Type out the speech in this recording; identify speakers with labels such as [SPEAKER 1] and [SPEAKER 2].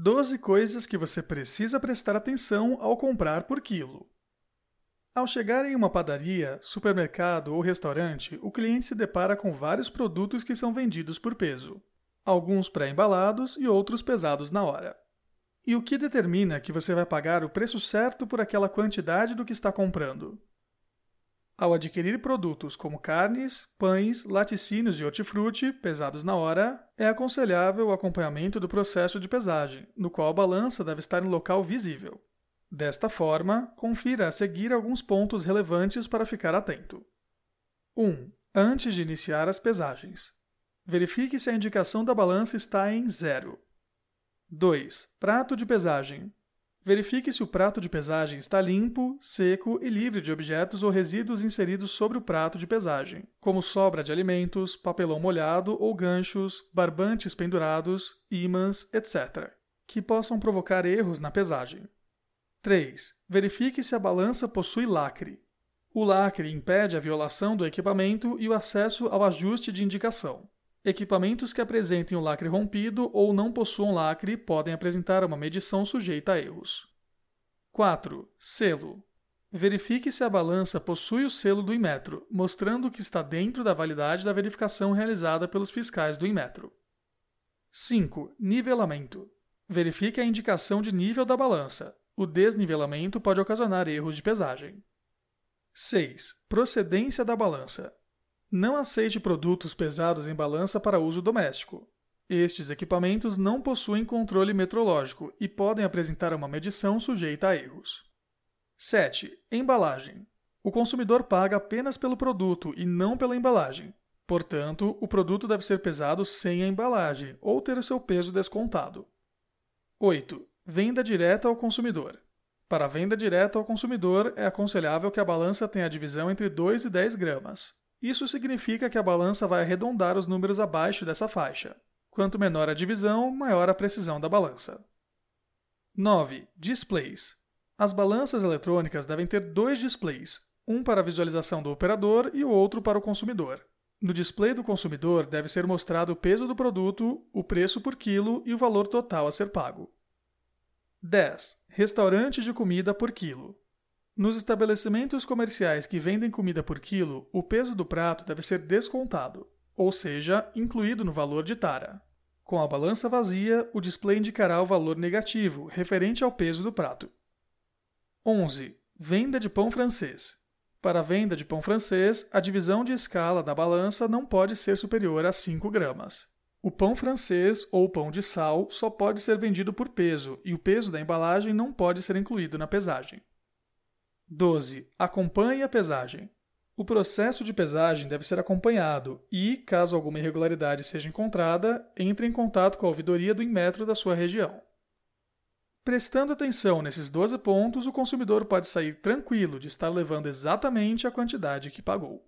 [SPEAKER 1] 12 coisas que você precisa prestar atenção ao comprar por quilo. Ao chegar em uma padaria, supermercado ou restaurante, o cliente se depara com vários produtos que são vendidos por peso, alguns pré-embalados e outros pesados na hora. E o que determina que você vai pagar o preço certo por aquela quantidade do que está comprando? Ao adquirir produtos como carnes, pães, laticínios e hortifruti, pesados na hora, é aconselhável o acompanhamento do processo de pesagem, no qual a balança deve estar em local visível. Desta forma, confira a seguir alguns pontos relevantes para ficar atento. 1. Antes de iniciar as pesagens. Verifique se a indicação da balança está em zero. 2. Prato de pesagem. Verifique se o prato de pesagem está limpo, seco e livre de objetos ou resíduos inseridos sobre o prato de pesagem, como sobra de alimentos, papelão molhado ou ganchos, barbantes pendurados, ímãs, etc., que possam provocar erros na pesagem. 3. Verifique se a balança possui lacre. O lacre impede a violação do equipamento e o acesso ao ajuste de indicação. Equipamentos que apresentem o lacre rompido ou não possuam lacre podem apresentar uma medição sujeita a erros. 4. Selo. Verifique se a balança possui o selo do Inmetro, mostrando que está dentro da validade da verificação realizada pelos fiscais do Inmetro. 5. Nivelamento. Verifique a indicação de nível da balança. O desnivelamento pode ocasionar erros de pesagem. 6. Procedência da balança. Não aceite produtos pesados em balança para uso doméstico. Estes equipamentos não possuem controle metrológico e podem apresentar uma medição sujeita a erros. 7. Embalagem. O consumidor paga apenas pelo produto e não pela embalagem. Portanto, o produto deve ser pesado sem a embalagem ou ter o seu peso descontado. 8. Venda direta ao consumidor. Para a venda direta ao consumidor, é aconselhável que a balança tenha a divisão entre 2 e 10 gramas. Isso significa que a balança vai arredondar os números abaixo dessa faixa. Quanto menor a divisão, maior a precisão da balança. 9. Displays. As balanças eletrônicas devem ter dois displays, um para a visualização do operador e o outro para o consumidor. No display do consumidor deve ser mostrado o peso do produto, o preço por quilo e o valor total a ser pago. 10. Restaurantes de comida por quilo. Nos estabelecimentos comerciais que vendem comida por quilo, o peso do prato deve ser descontado, ou seja, incluído no valor de tara. Com a balança vazia, o display indicará o valor negativo, referente ao peso do prato. 11. Venda de pão francês. Para a venda de pão francês, a divisão de escala da balança não pode ser superior a 5 gramas. O pão francês ou pão de sal só pode ser vendido por peso e o peso da embalagem não pode ser incluído na pesagem. 12. Acompanhe a pesagem. O processo de pesagem deve ser acompanhado e, caso alguma irregularidade seja encontrada, entre em contato com a ouvidoria do Inmetro da sua região. Prestando atenção nesses 12 pontos, o consumidor pode sair tranquilo de estar levando exatamente a quantidade que pagou.